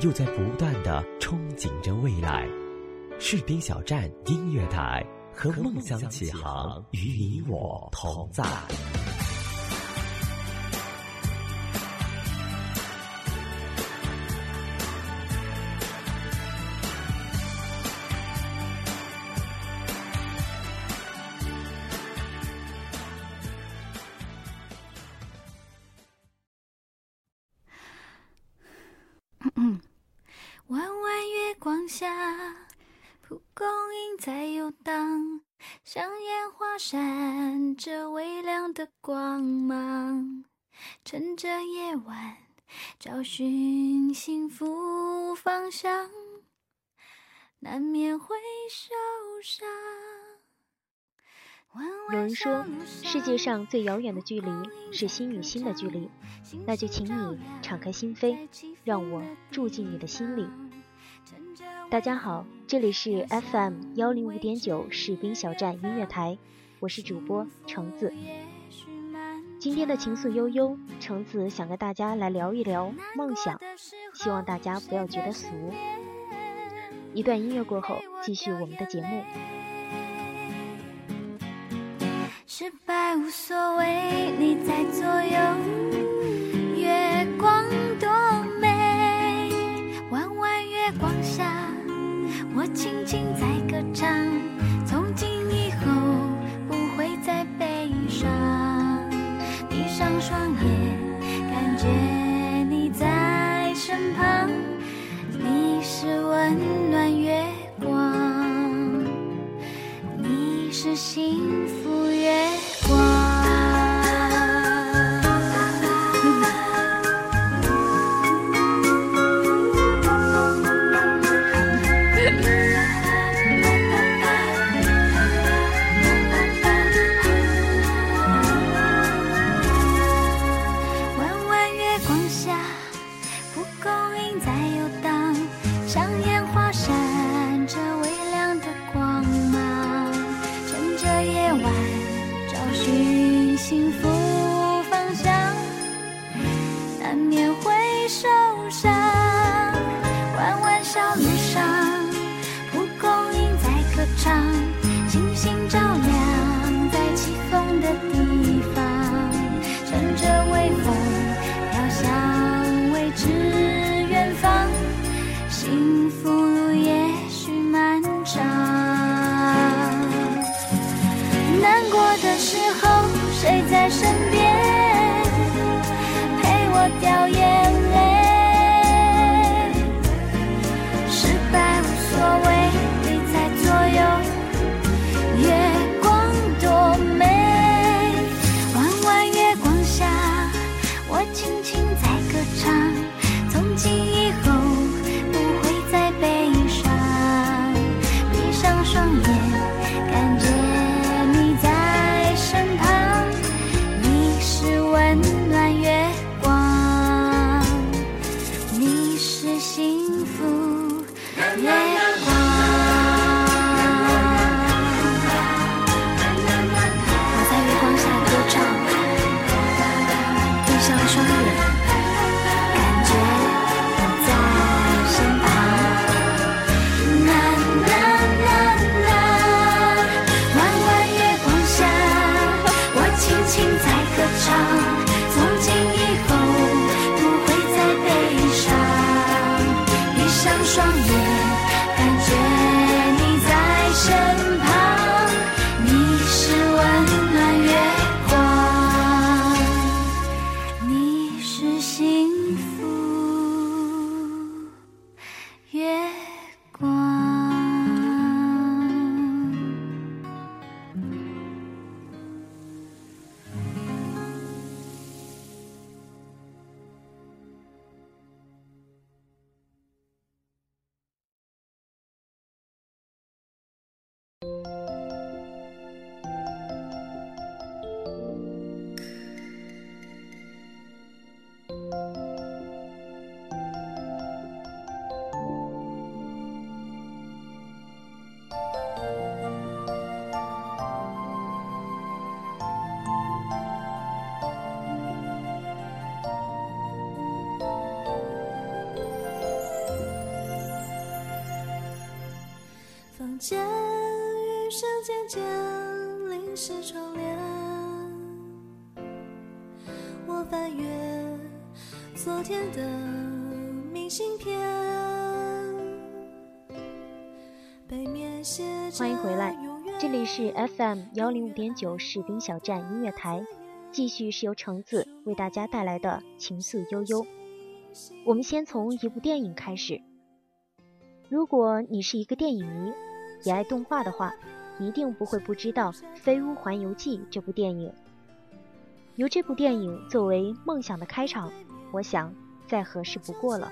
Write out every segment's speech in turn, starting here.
又在不断的憧憬着未来。士兵小站音乐台和梦想起航，与你我同在。下，蒲公英在游荡，像烟花闪着微亮的光芒。趁着夜晚，找寻幸福方向，难免会受伤。有人说，世界上最遥远的距离是心与心的距离，那就请你敞开心扉，让我住进你的心里。大家好，这里是 FM 幺零五点九士兵小站音乐台，我是主播橙子。今天的情愫悠悠，橙子想跟大家来聊一聊梦想，希望大家不要觉得俗。一段音乐过后，继续我们的节目。失败无所谓，你在左右，难免回首间，余生渐渐淋湿窗帘。我翻阅昨天的明信片，背面写着欢迎回来，这里是 FM 幺零五点九士兵小站音乐台，继续是由橙子为大家带来的情愫悠悠。我们先从一部电影开始。如果你是一个电影迷，也爱动画的话，一定不会不知道《飞屋环游记》这部电影。由这部电影作为梦想的开场，我想再合适不过了。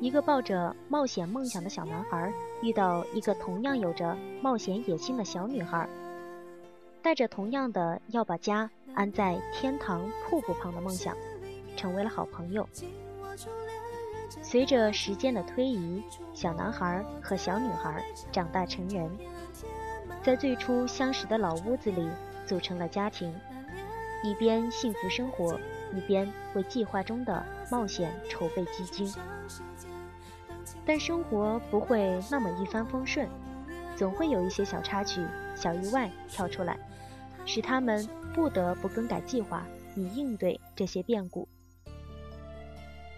一个抱着冒险梦想的小男孩，遇到一个同样有着冒险野心的小女孩，带着同样的要把家安在天堂瀑布旁的梦想，成为了好朋友。随着时间的推移，小男孩和小女孩长大成人，在最初相识的老屋子里组成了家庭，一边幸福生活，一边为计划中的冒险筹备基金。但生活不会那么一帆风顺，总会有一些小插曲、小意外跳出来，使他们不得不更改计划，以应对这些变故。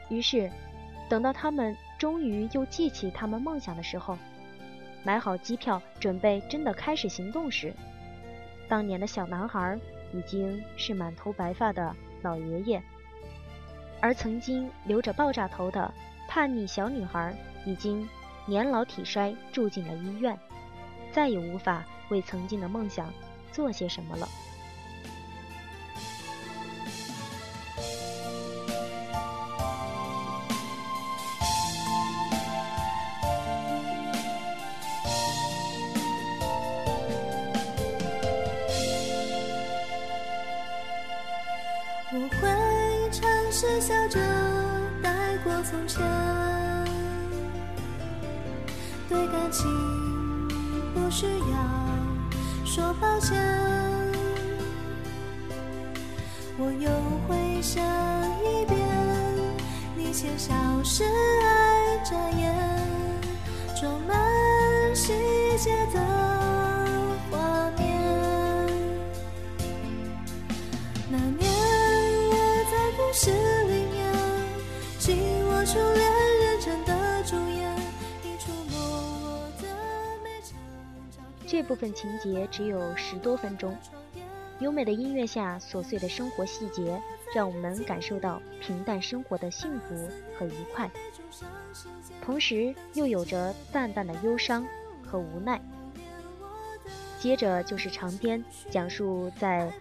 于是，等到他们终于又记起他们梦想的时候，买好机票，准备真的开始行动时，当年的小男孩已经是满头白发的老爷爷，而曾经留着爆炸头的叛逆小女孩。已经年老体衰，住进了医院，再也无法为曾经的梦想做些什么了。从前。对感情不需要说抱歉，我又会想一遍你前消失爱眨眼，装满细节的这部分情节只有十多分钟，优美的音乐下，琐碎的生活细节，让我们感受到平淡生活的幸福和愉快，同时又有着淡淡的忧伤和无奈。接着就是长篇，讲述在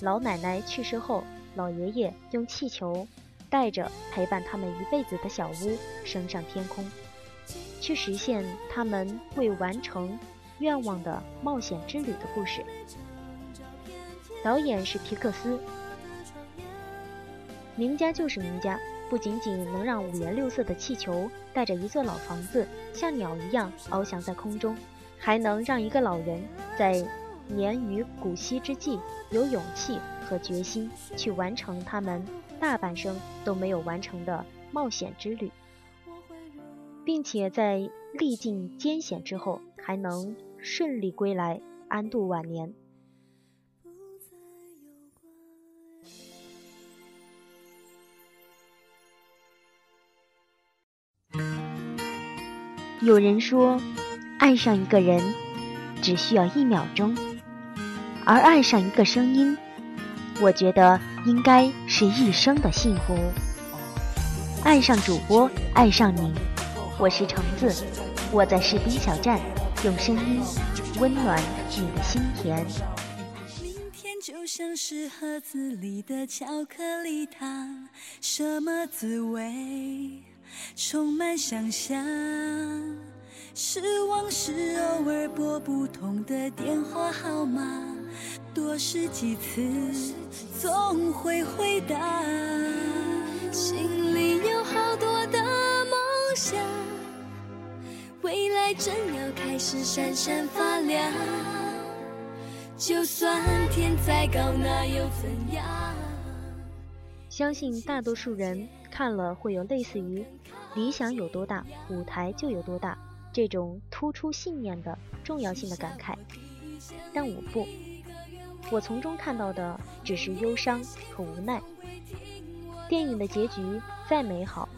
老奶奶去世后，老爷爷用气球带着陪伴他们一辈子的小屋升上天空，去实现他们未完成。愿望的冒险之旅的故事，导演是皮克斯。名家就是名家，不仅仅能让五颜六色的气球带着一座老房子像鸟一样翱翔在空中，还能让一个老人在年逾古稀之际有勇气和决心去完成他们大半生都没有完成的冒险之旅，并且在历尽艰险之后还能。顺利归来，安度晚年。有人说，爱上一个人只需要一秒钟，而爱上一个声音，我觉得应该是一生的幸福。爱上主播，爱上你，我是橙子，我在士兵小站。用声音温暖你的心田。明天就像是盒子里的巧克力糖，什么滋味？充满想象。失望是偶尔拨不通的电话号码，多试几次总会回答。心里有好多的梦想。未来正要开始闪闪发亮，就算天再高，那又怎样？相信大多数人看了会有类似于“理想有多大，舞台就有多大”这种突出信念的重要性的感慨，但我不，我从中看到的只是忧伤和无奈。电影的结局再美好，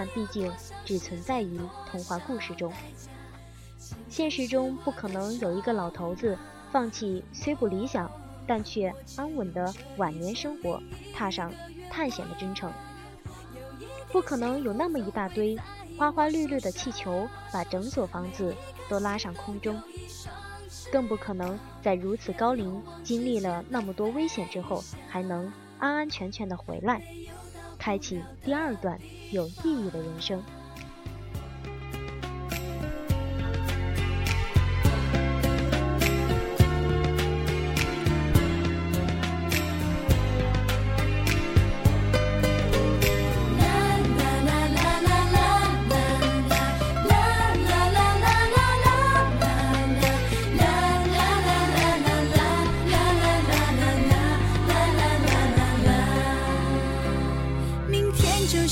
但毕竟只存在于童话故事中，现实中不可能有一个老头子放弃虽不理想，但却安稳的晚年生活，踏上。探险的征程，不可能有那么一大堆花花绿绿的气球把整所房子都拉上空中，更不可能在如此高龄、经历了那么多危险之后，还能安安全全的回来，开启第二段有意义的人生。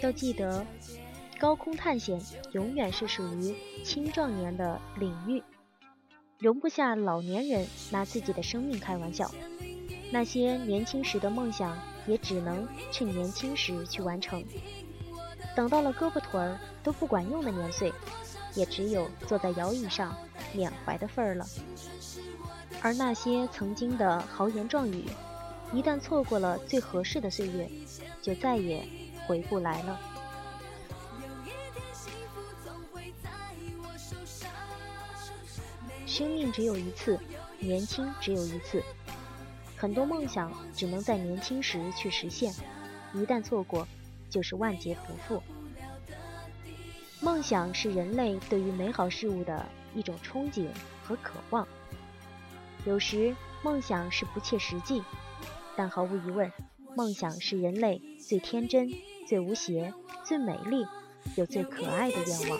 要记得，高空探险永远是属于青壮年的领域，容不下老年人拿自己的生命开玩笑。那些年轻时的梦想，也只能趁年轻时去完成。等到了胳膊腿儿都不管用的年岁，也只有坐在摇椅上缅怀的份儿了。而那些曾经的豪言壮语，一旦错过了最合适的岁月，就再也。回不来了。生命只有一次，年轻只有一次，很多梦想只能在年轻时去实现，一旦错过，就是万劫不复。梦想是人类对于美好事物的一种憧憬和渴望，有时梦想是不切实际，但毫无疑问，梦想是人类最天真。最无邪、最美丽又最可爱的愿望。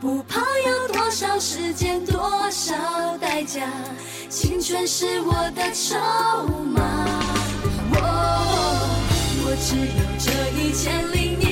不怕要多少时间，多少代价，青春是我的筹码。我只有这一千零一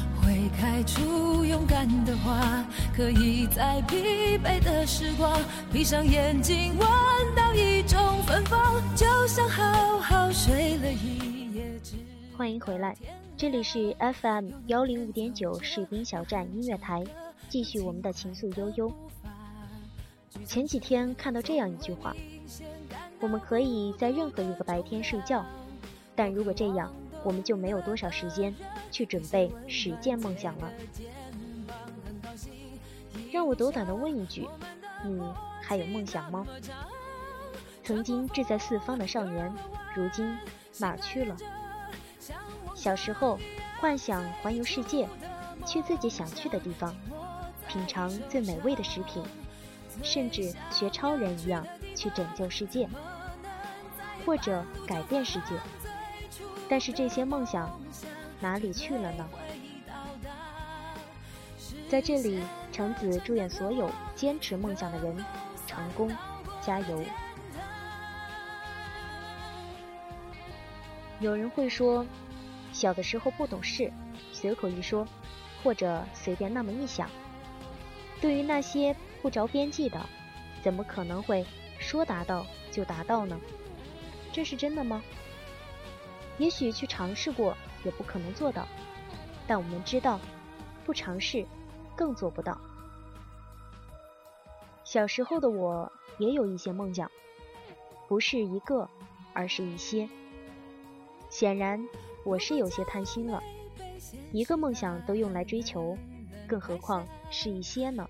开出勇敢的花，可以在疲惫的时光闭上眼睛，闻到一种芬芳，就像好好睡了一夜。欢迎回来，这里是 FM 幺零五点九士兵小站音乐台，继续我们的情愫悠悠。前几天看到这样一句话：我们可以在任何一个白天睡觉，但如果这样，我们就没有多少时间去准备实践梦想了。让我斗胆的问一句：你还有梦想吗？曾经志在四方的少年，如今哪儿去了？小时候幻想环游世界，去自己想去的地方，品尝最美味的食品，甚至学超人一样去拯救世界，或者改变世界。但是这些梦想哪里去了呢？在这里，橙子祝愿所有坚持梦想的人成功，加油！有人会说，小的时候不懂事，随口一说，或者随便那么一想。对于那些不着边际的，怎么可能会说达到就达到呢？这是真的吗？也许去尝试过，也不可能做到。但我们知道，不尝试。更做不到。小时候的我也有一些梦想，不是一个，而是一些。显然，我是有些贪心了，一个梦想都用来追求，更何况是一些呢？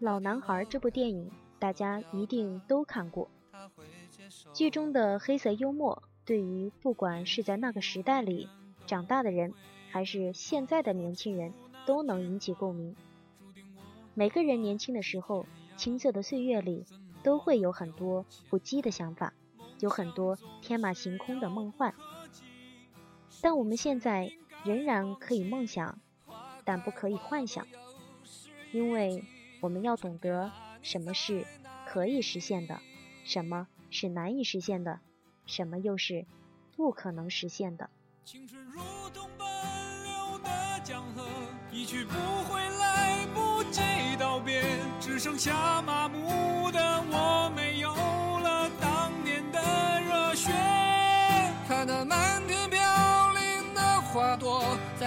老男孩这部电影，大家一定都看过。剧中的黑色幽默，对于不管是在那个时代里长大的人，还是现在的年轻人，都能引起共鸣。每个人年轻的时候，青涩的岁月里，都会有很多不羁的想法，有很多天马行空的梦幻。但我们现在仍然可以梦想，但不可以幻想，因为。我们要懂得什么是可以实现的，什么是难以实现的，什么又是不可能实现的。青春如同奔流的江河，一去不回，来不及道别，只剩下麻木的我，没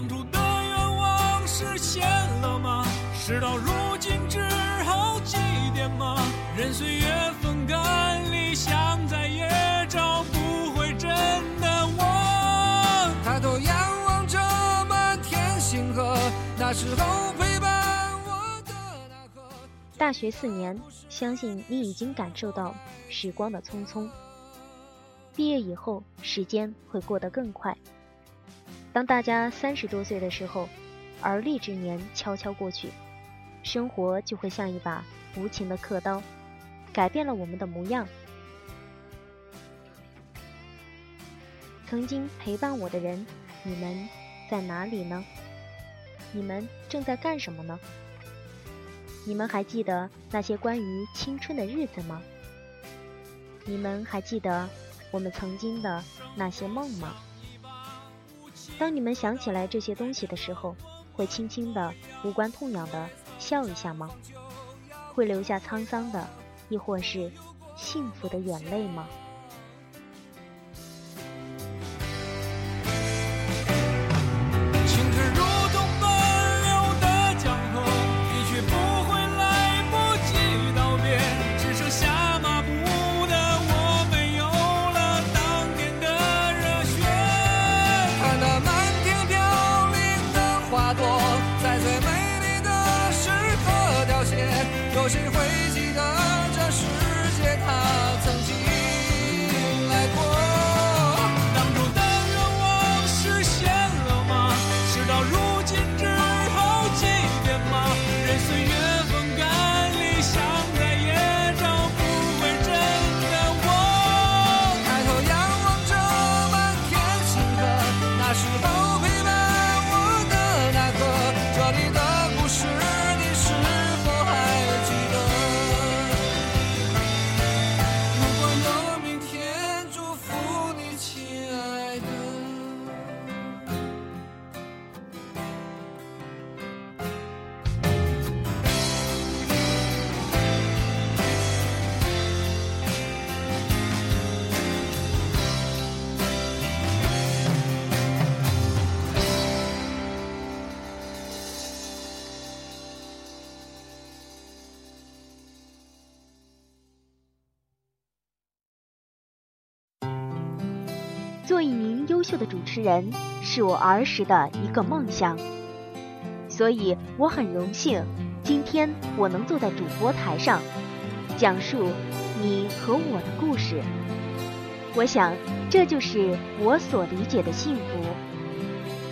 当初的愿望实现了吗？事到如今只好祭奠吗？任岁月风干，理想再也找不回真的我。抬头仰望着满天星河，那时候陪伴我的那个。大学四年，相信你已经感受到时光的匆匆。毕业以后，时间会过得更快。当大家三十多岁的时候，而立之年悄悄过去，生活就会像一把无情的刻刀，改变了我们的模样。曾经陪伴我的人，你们在哪里呢？你们正在干什么呢？你们还记得那些关于青春的日子吗？你们还记得我们曾经的那些梦吗？当你们想起来这些东西的时候，会轻轻的、无关痛痒的笑一下吗？会留下沧桑的，亦或是幸福的眼泪吗？优秀的主持人是我儿时的一个梦想，所以我很荣幸，今天我能坐在主播台上，讲述你和我的故事。我想，这就是我所理解的幸福。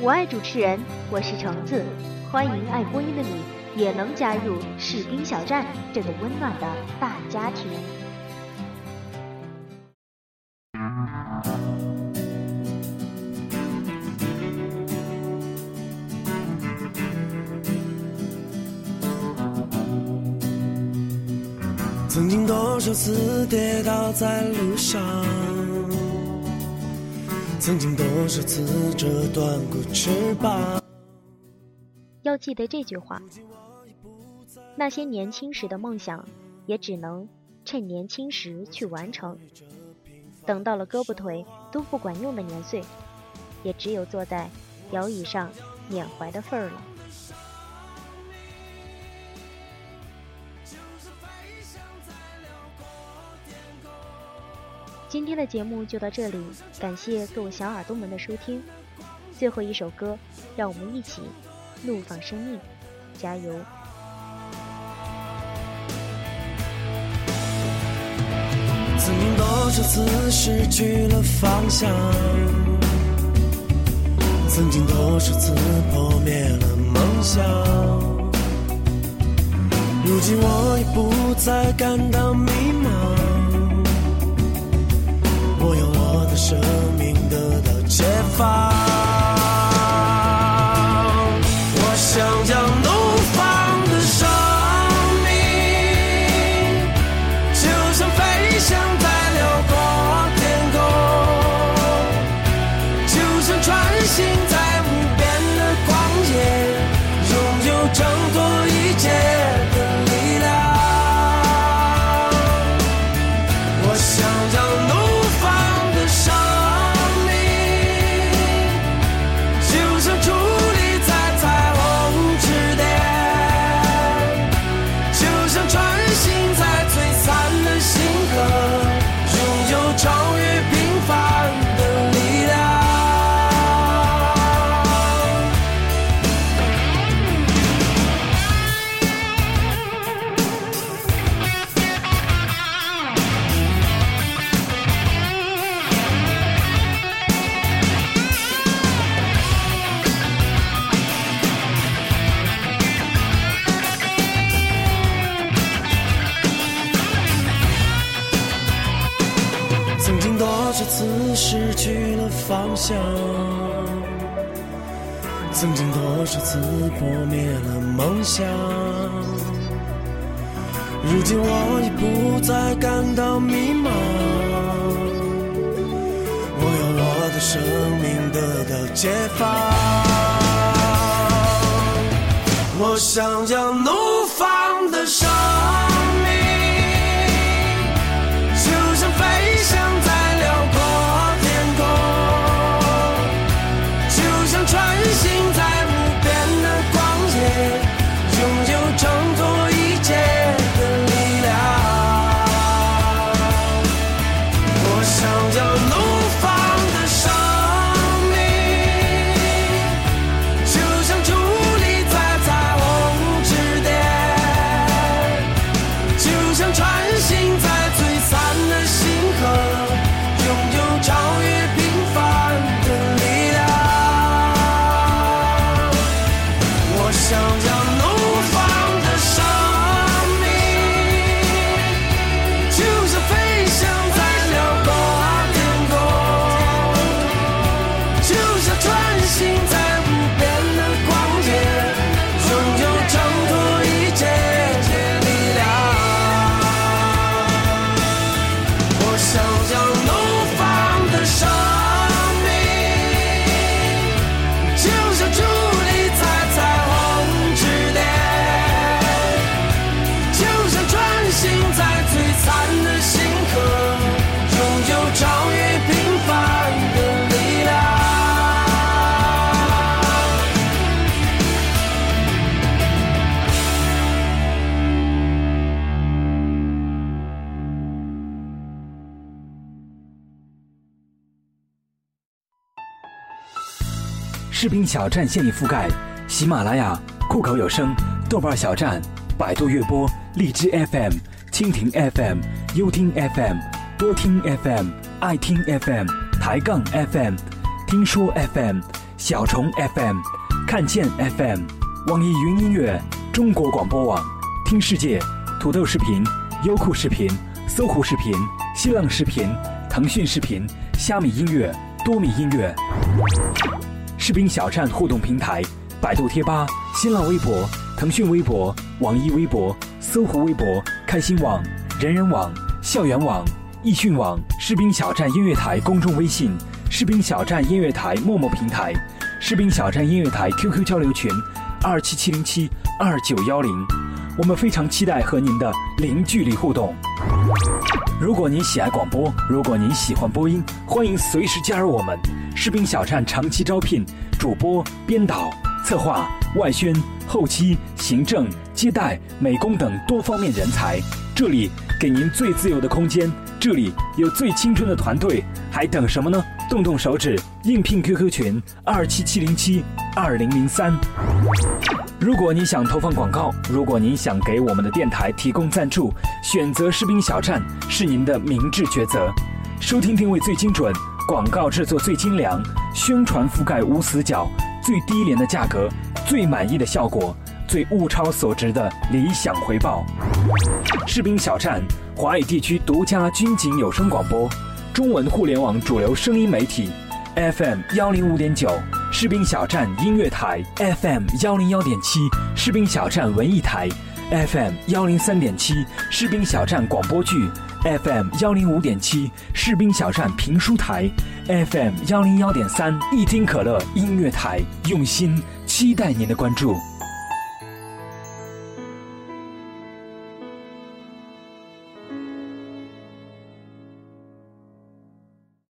我爱主持人，我是橙子，欢迎爱播音的你也能加入士兵小站这个温暖的大家庭。经多次跌倒在路上，曾经多少次折断过翅膀。要记得这句话，那些年轻时的梦想，也只能趁年轻时去完成。等到了胳膊腿都不管用的年岁，也只有坐在摇椅上缅怀的份儿了。今天的节目就到这里，感谢各位小耳朵们的收听。最后一首歌，让我们一起怒放生命，加油！曾经多少次失去了方向，曾经多少次破灭了梦想，如今我已不再感到迷茫，生命得到解放。我想要怒放的生视频小站现已覆盖喜马拉雅、酷狗有声、豆瓣小站、百度乐播、荔枝 FM、蜻蜓 FM、优听 FM、多听 FM、爱听 FM、抬杠 FM、听说 FM、小虫 FM、看见 FM、网易云音乐、中国广播网、听世界、土豆视频、优酷视频、搜狐视频、新浪视频、腾讯视频、虾米音乐、多米音乐。士兵小站互动平台：百度贴吧、新浪微博、腾讯微博、网易微博、搜狐微博、开心网、人人网、校园网、易讯网、士兵小站音乐台公众微信、士兵小站音乐台陌陌平台、士兵小站音乐台 QQ 交流群：二七七零七二九幺零。我们非常期待和您的零距离互动。如果您喜爱广播，如果您喜欢播音，欢迎随时加入我们。士兵小站长期招聘主播、编导、策划、外宣、后期、行政、接待、美工等多方面人才。这里给您最自由的空间，这里有最青春的团队，还等什么呢？动动手指，应聘 QQ 群二七七零七二零零三。如果你想投放广告，如果您想给我们的电台提供赞助，选择士兵小站是您的明智抉择。收听定位最精准，广告制作最精良，宣传覆盖无死角，最低廉的价格，最满意的效果，最物超所值的理想回报。士兵小站，华语地区独家军警有声广播，中文互联网主流声音媒体，FM 幺零五点九。士兵小站音乐台 FM 幺零幺点七，士兵小站文艺台 FM 幺零三点七，士兵小站广播剧 FM 幺零五点七，士兵小站评书台 FM 幺零幺点三，一听可乐音乐台，用心期待您的关注。